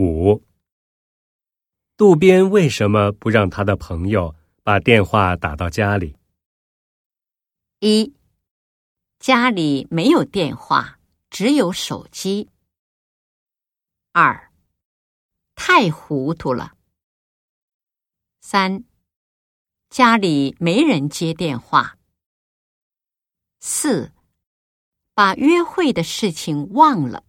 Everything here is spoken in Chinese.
五。渡边为什么不让他的朋友把电话打到家里？一。家里没有电话只有手机。二。太糊涂了。三。家里没人接电话。四。把约会的事情忘了。